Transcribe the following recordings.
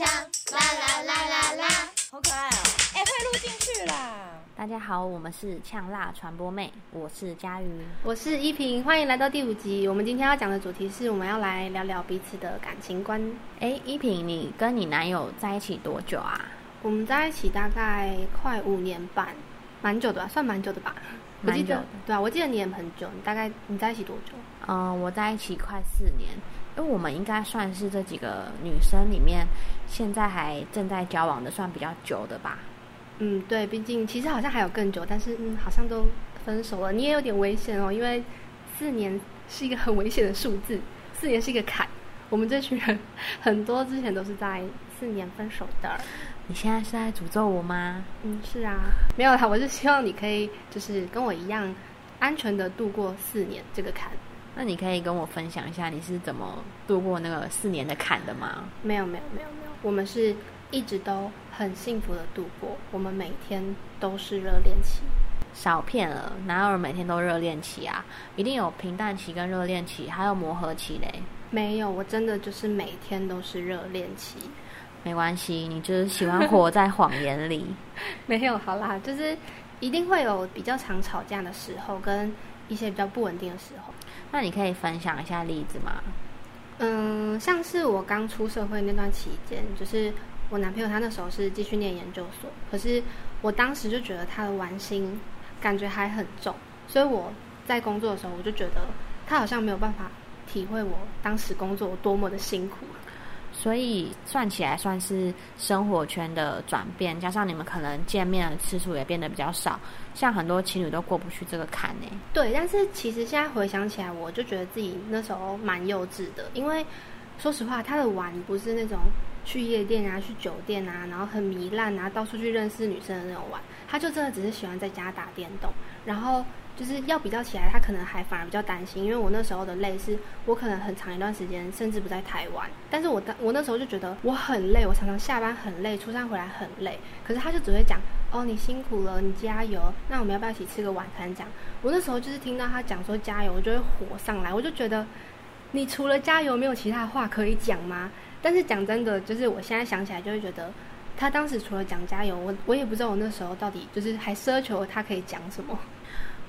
呛啦啦啦啦啦，好可爱哦！哎，快录进去啦！大家好，我们是呛辣传播妹，我是佳瑜，我是依萍，欢迎来到第五集。我们今天要讲的主题是，我们要来聊聊彼此的感情观。哎，依萍，你跟你男友在一起多久啊？我们在一起大概快五年半，蛮久的吧，算蛮久的吧。我记得，对啊，我记得你也很久。你大概你在一起多久？嗯、呃，我在一起快四年。因为我们应该算是这几个女生里面，现在还正在交往的，算比较久的吧。嗯，对，毕竟其实好像还有更久，但是嗯，好像都分手了。你也有点危险哦，因为四年是一个很危险的数字，四年是一个坎。我们这群人很多之前都是在四年分手的。你现在是在诅咒我吗？嗯，是啊，没有啦，我是希望你可以就是跟我一样安全的度过四年这个坎。那你可以跟我分享一下你是怎么度过那个四年的坎的吗？没有，没有，没有，没有，我们是一直都很幸福的度过，我们每天都是热恋期。少骗了，哪有人每天都热恋期啊？一定有平淡期跟热恋期，还有磨合期嘞。没有，我真的就是每天都是热恋期。没关系，你就是喜欢活在谎言里。没有，好啦，就是一定会有比较常吵架的时候，跟一些比较不稳定的时候。那你可以分享一下例子吗？嗯，像是我刚出社会那段期间，就是我男朋友他那时候是继续念研究所，可是我当时就觉得他的玩心感觉还很重，所以我在工作的时候，我就觉得他好像没有办法体会我当时工作多么的辛苦。所以算起来算是生活圈的转变，加上你们可能见面的次数也变得比较少，像很多情侣都过不去这个坎呢。对，但是其实现在回想起来，我就觉得自己那时候蛮幼稚的，因为说实话，他的玩不是那种去夜店啊、去酒店啊，然后很糜烂啊，到处去认识女生的那种玩，他就真的只是喜欢在家打电动，然后。就是要比较起来，他可能还反而比较担心，因为我那时候的累是，我可能很长一段时间甚至不在台湾，但是我当我那时候就觉得我很累，我常常下班很累，出差回来很累，可是他就只会讲，哦，你辛苦了，你加油，那我们要不要一起吃个晚餐？讲，我那时候就是听到他讲说加油，我就会火上来，我就觉得，你除了加油没有其他话可以讲吗？但是讲真的，就是我现在想起来就会觉得，他当时除了讲加油，我我也不知道我那时候到底就是还奢求他可以讲什么。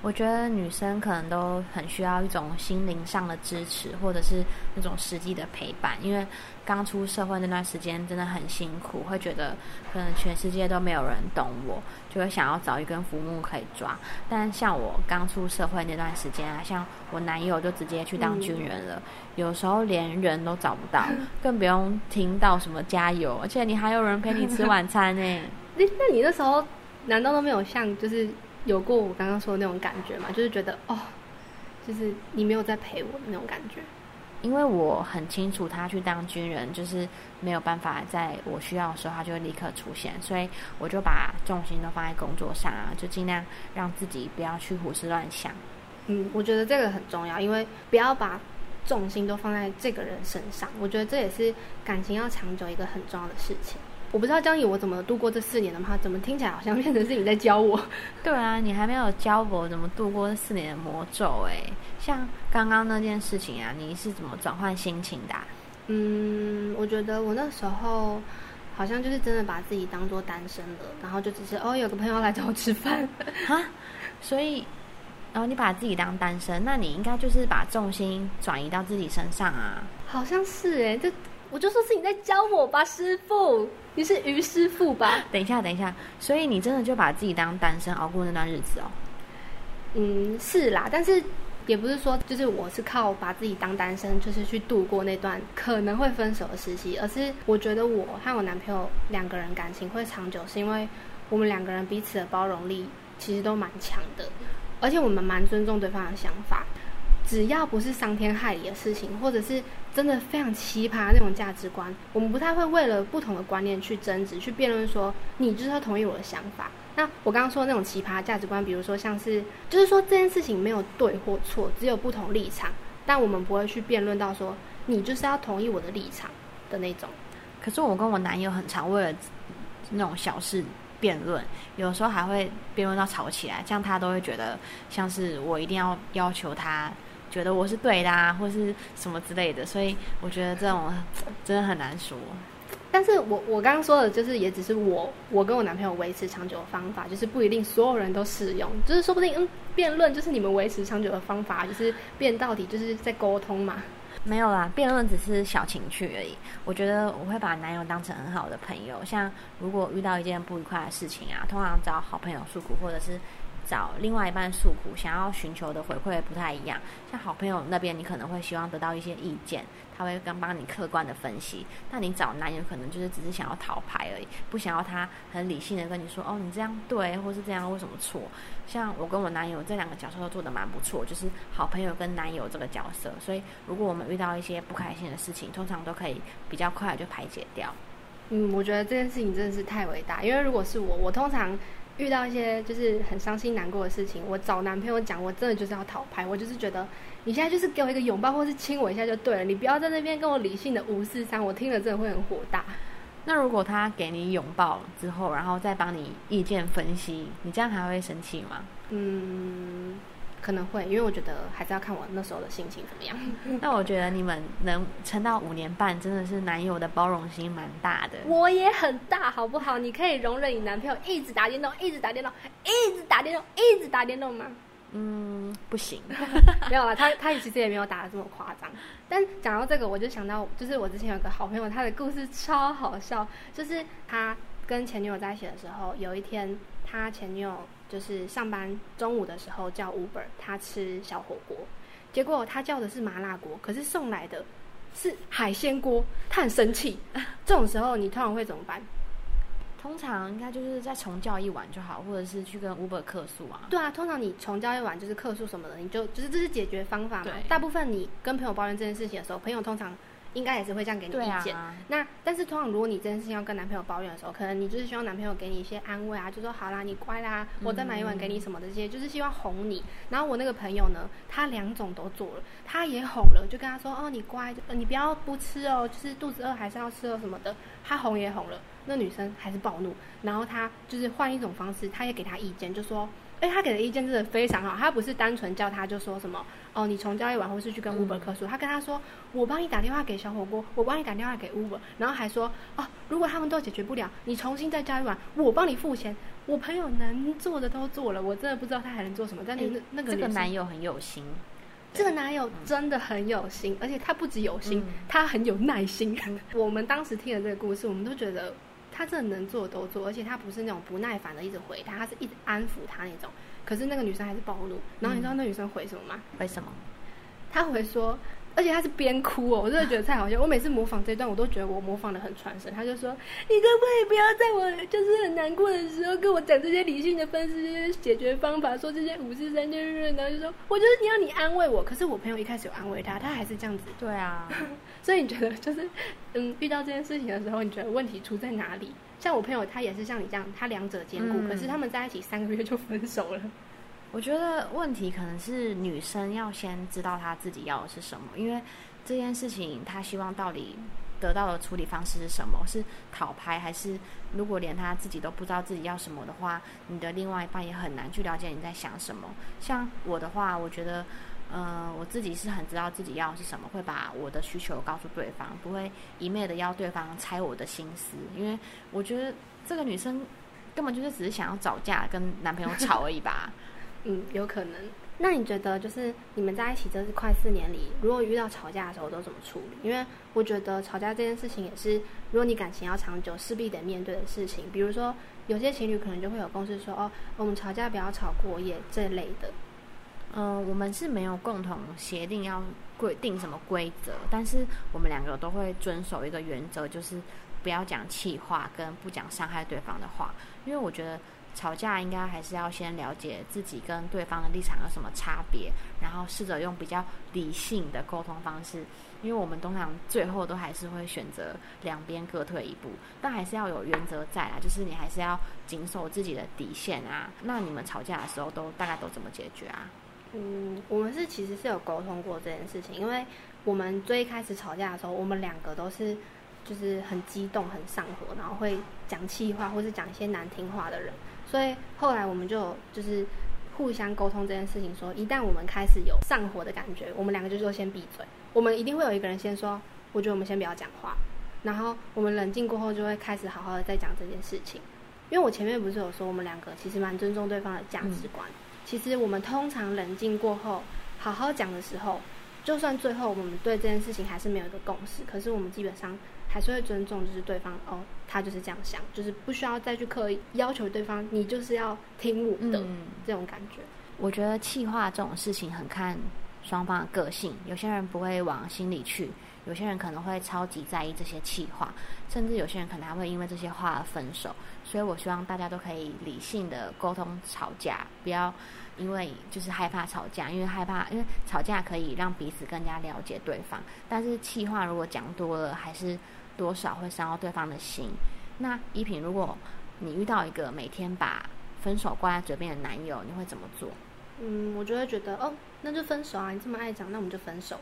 我觉得女生可能都很需要一种心灵上的支持，或者是那种实际的陪伴。因为刚出社会那段时间真的很辛苦，会觉得可能全世界都没有人懂我，就会想要找一根浮木可以抓。但像我刚出社会那段时间啊，像我男友就直接去当军人了，有时候连人都找不到，更不用听到什么加油，而且你还有人陪你吃晚餐呢。那那你那时候难道都没有像就是？有过我刚刚说的那种感觉嘛？就是觉得哦，就是你没有在陪我的那种感觉。因为我很清楚他去当军人，就是没有办法在我需要的时候他就会立刻出现，所以我就把重心都放在工作上啊，就尽量让自己不要去胡思乱想。嗯，我觉得这个很重要，因为不要把重心都放在这个人身上。我觉得这也是感情要长久一个很重要的事情。我不知道江怡我怎么度过这四年的吗？怎么听起来好像变成是你在教我？对啊，你还没有教我怎么度过这四年的魔咒哎。像刚刚那件事情啊，你是怎么转换心情的啊？嗯，我觉得我那时候好像就是真的把自己当做单身了，然后就只是哦，有个朋友来找我吃饭 啊，所以然后你把自己当单身，那你应该就是把重心转移到自己身上啊。好像是哎，这我就说是你在教我吧，师傅。你是于师傅吧？等一下，等一下，所以你真的就把自己当单身熬过那段日子哦？嗯，是啦，但是也不是说就是我是靠把自己当单身，就是去度过那段可能会分手的时期，而是我觉得我和我男朋友两个人感情会长久，是因为我们两个人彼此的包容力其实都蛮强的，而且我们蛮尊重对方的想法。只要不是伤天害理的事情，或者是真的非常奇葩那种价值观，我们不太会为了不同的观念去争执、去辩论。说你就是要同意我的想法。那我刚刚说的那种奇葩价值观，比如说像是，就是说这件事情没有对或错，只有不同立场，但我们不会去辩论到说你就是要同意我的立场的那种。可是我跟我男友很常为了那种小事辩论，有时候还会辩论到吵起来，这样他都会觉得像是我一定要要求他。觉得我是对的啊，或是什么之类的，所以我觉得这种真的很难说。但是我我刚刚说的就是也只是我我跟我男朋友维持长久的方法，就是不一定所有人都适用，就是说不定嗯辩论就是你们维持长久的方法，就是辩到底就是在沟通嘛。没有啦，辩论只是小情趣而已。我觉得我会把男友当成很好的朋友，像如果遇到一件不愉快的事情啊，通常找好朋友诉苦，或者是。找另外一半诉苦，想要寻求的回馈不太一样。像好朋友那边，你可能会希望得到一些意见，他会跟帮你客观的分析。那你找男友可能就是只是想要讨牌而已，不想要他很理性的跟你说，哦，你这样对，或是这样为什么错？像我跟我男友这两个角色都做得蛮不错，就是好朋友跟男友这个角色。所以如果我们遇到一些不开心的事情，通常都可以比较快就排解掉。嗯，我觉得这件事情真的是太伟大，因为如果是我，我通常。遇到一些就是很伤心难过的事情，我找男朋友讲，我真的就是要讨牌，我就是觉得你现在就是给我一个拥抱，或是亲我一下就对了，你不要在那边跟我理性的无视三，我听了真的会很火大。那如果他给你拥抱之后，然后再帮你意见分析，你这样还会生气吗？嗯。可能会，因为我觉得还是要看我那时候的心情怎么样。那我觉得你们能撑到五年半，真的是男友的包容心蛮大的。我也很大，好不好？你可以容忍你男朋友一直打电动，一直打电动，一直打电动，一直打电动吗？嗯，不行。没有了，他他其实也没有打的这么夸张。但讲到这个，我就想到，就是我之前有个好朋友，他的故事超好笑。就是他跟前女友在一起的时候，有一天他前女友。就是上班中午的时候叫 Uber，他吃小火锅，结果他叫的是麻辣锅，可是送来的是海鲜锅，他很生气。这种时候你通常会怎么办？通常应该就是再重叫一碗就好，或者是去跟 Uber 客诉啊。对啊，通常你重叫一碗就是客诉什么的，你就就是这是解决方法嘛。大部分你跟朋友抱怨这件事情的时候，朋友通常。应该也是会这样给你意见。啊、那但是通常如果你这件事情要跟男朋友抱怨的时候，可能你就是希望男朋友给你一些安慰啊，就说好啦，你乖啦，我再买一碗给你什么的这些，就是希望哄你。然后我那个朋友呢，他两种都做了，他也哄了，就跟他说哦，你乖，你不要不吃哦，就是肚子饿还是要吃哦什么的。他哄也哄了，那女生还是暴怒，然后他就是换一种方式，他也给他意见，就说。哎，他给的意见真的非常好。他不是单纯叫他就说什么哦，你重交易完，或是去跟 Uber 客诉。嗯、他跟他说，我帮你打电话给小火锅，我帮你打电话给 Uber，然后还说哦，如果他们都解决不了，你重新再叫一碗，我帮你付钱。我朋友能做的都做了，我真的不知道他还能做什么。但是那诶那个这个男友很有心，这个男友真的很有心，而且他不只有心，嗯、他很有耐心。我们当时听了这个故事，我们都觉得。他真的能做都做，而且他不是那种不耐烦的一直回他，他是一直安抚他那种。可是那个女生还是暴怒，然后你知道那女生回什么吗？回什么？他回说。而且他是边哭哦，我真的觉得太好笑。我每次模仿这一段，我都觉得我模仿的很传神。他就说：“你可不可以不要在我就是很难过的时候跟我讲这些理性的分析、这些解决方法，说这些五四三就是，然后就说我就是你要你安慰我。可是我朋友一开始有安慰他，他还是这样子。对啊，所以你觉得就是嗯，遇到这件事情的时候，你觉得问题出在哪里？像我朋友，他也是像你这样，他两者兼顾，嗯、可是他们在一起三个月就分手了。我觉得问题可能是女生要先知道她自己要的是什么，因为。这件事情，她希望到底得到的处理方式是什么？是讨拍，还是如果连她自己都不知道自己要什么的话，你的另外一半也很难去了解你在想什么。像我的话，我觉得，嗯、呃，我自己是很知道自己要的是什么，会把我的需求告诉对方，不会一昧的要对方猜我的心思，因为我觉得这个女生根本就是只是想要找架跟男朋友吵而已吧。嗯，有可能。那你觉得，就是你们在一起这是快四年里，如果遇到吵架的时候都怎么处理？因为我觉得吵架这件事情也是，如果你感情要长久，势必得面对的事情。比如说，有些情侣可能就会有共识说，哦，我们吵架不要吵过夜这类的。嗯、呃，我们是没有共同协定要规定什么规则，但是我们两个都会遵守一个原则，就是不要讲气话，跟不讲伤害对方的话。因为我觉得。吵架应该还是要先了解自己跟对方的立场有什么差别，然后试着用比较理性的沟通方式。因为我们通常最后都还是会选择两边各退一步，但还是要有原则在啦，就是你还是要谨守自己的底线啊。那你们吵架的时候都大概都怎么解决啊？嗯，我们是其实是有沟通过这件事情，因为我们最开始吵架的时候，我们两个都是就是很激动、很上火，然后会讲气话或是讲一些难听话的人。所以后来我们就就是互相沟通这件事情，说一旦我们开始有上火的感觉，我们两个就说先闭嘴。我们一定会有一个人先说，我觉得我们先不要讲话。然后我们冷静过后，就会开始好好的再讲这件事情。因为我前面不是有说，我们两个其实蛮尊重对方的价值观。嗯、其实我们通常冷静过后，好好讲的时候，就算最后我们对这件事情还是没有一个共识，可是我们基本上还是会尊重，就是对方哦，他就是这样想，就是不需要再去刻意要求对方，你就是要听我的、嗯、这种感觉。我觉得气话这种事情很看双方的个性，有些人不会往心里去。有些人可能会超级在意这些气话，甚至有些人可能还会因为这些话而分手。所以我希望大家都可以理性的沟通吵架，不要因为就是害怕吵架，因为害怕，因为吵架可以让彼此更加了解对方。但是气话如果讲多了，还是多少会伤到对方的心。那依萍，如果你遇到一个每天把分手挂在嘴边的男友，你会怎么做？嗯，我就会觉得哦，那就分手啊！你这么爱讲，那我们就分手。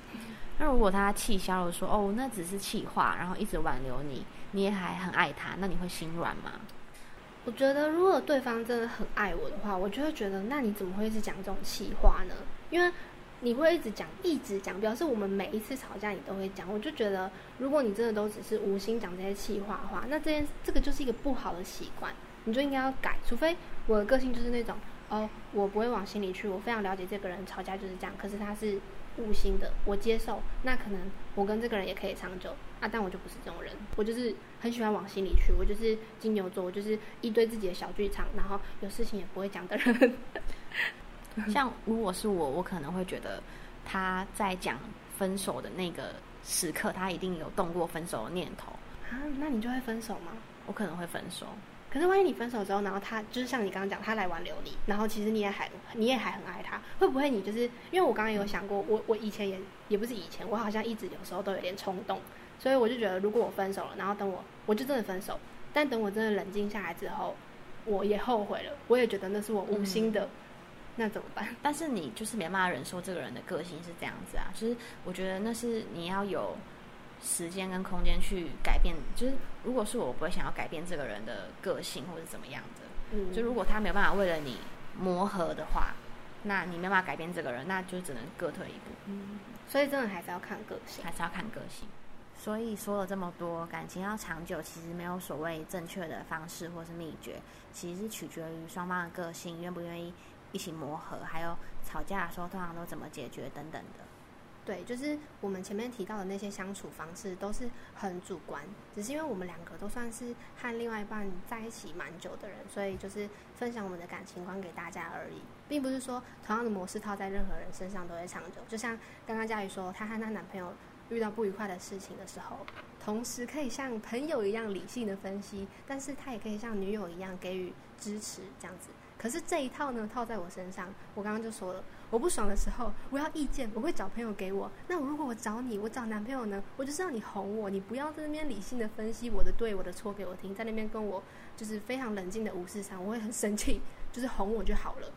那如果他气消了，说哦，那只是气话，然后一直挽留你，你也还很爱他，那你会心软吗？我觉得如果对方真的很爱我的话，我就会觉得，那你怎么会一直讲这种气话呢？因为你会一直讲，一直讲，表示我们每一次吵架你都会讲。我就觉得，如果你真的都只是无心讲这些气话的话，那这件这个就是一个不好的习惯，你就应该要改。除非我的个性就是那种。哦，我不会往心里去，我非常了解这个人，吵架就是这样。可是他是无心的，我接受。那可能我跟这个人也可以长久啊，但我就不是这种人，我就是很喜欢往心里去。我就是金牛座，我就是一堆自己的小剧场，然后有事情也不会讲的人。像如果是我，我可能会觉得他在讲分手的那个时刻，他一定有动过分手的念头啊。那你就会分手吗？我可能会分手。可是万一你分手之后，然后他就是像你刚刚讲，他来挽留你，然后其实你也还你也还很爱他，会不会你就是因为我刚刚有想过，我我以前也也不是以前，我好像一直有时候都有点冲动，所以我就觉得如果我分手了，然后等我我就真的分手，但等我真的冷静下来之后，我也后悔了，我也觉得那是我无心的，嗯、那怎么办？但是你就是没办法忍受这个人的个性是这样子啊，就是我觉得那是你要有。时间跟空间去改变，就是如果是我，我不会想要改变这个人的个性或者怎么样的。嗯，就如果他没有办法为了你磨合的话，那你没办法改变这个人，那就只能各退一步。嗯，所以真的还是要看个性，还是要看个性。所以说了这么多，感情要长久，其实没有所谓正确的方式或是秘诀，其实是取决于双方的个性，愿不愿意一起磨合，还有吵架的时候通常都怎么解决等等的。对，就是我们前面提到的那些相处方式都是很主观，只是因为我们两个都算是和另外一半在一起蛮久的人，所以就是分享我们的感情观给大家而已，并不是说同样的模式套在任何人身上都会长久。就像刚刚佳宇说，她和她男朋友遇到不愉快的事情的时候，同时可以像朋友一样理性的分析，但是她也可以像女友一样给予支持，这样子。可是这一套呢，套在我身上，我刚刚就说了，我不爽的时候，我要意见，我会找朋友给我。那如果我找你，我找男朋友呢，我就是让你哄我，你不要在那边理性的分析我的对，我的错给我听，在那边跟我就是非常冷静的无视上，我会很生气，就是哄我就好了。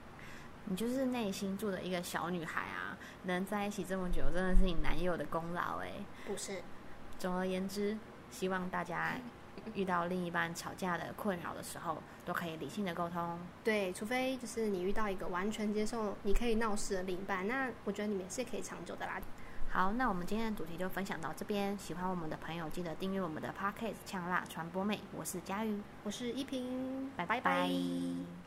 你就是内心住的一个小女孩啊，能在一起这么久，真的是你男友的功劳哎。不是，总而言之，希望大家。遇到另一半吵架的困扰的时候，都可以理性的沟通。对，除非就是你遇到一个完全接受你可以闹事的另一半，那我觉得你们是可以长久的啦。好，那我们今天的主题就分享到这边。喜欢我们的朋友，记得订阅我们的 Podcast《呛辣传播妹》。我是佳瑜，我是依萍，拜拜。拜拜。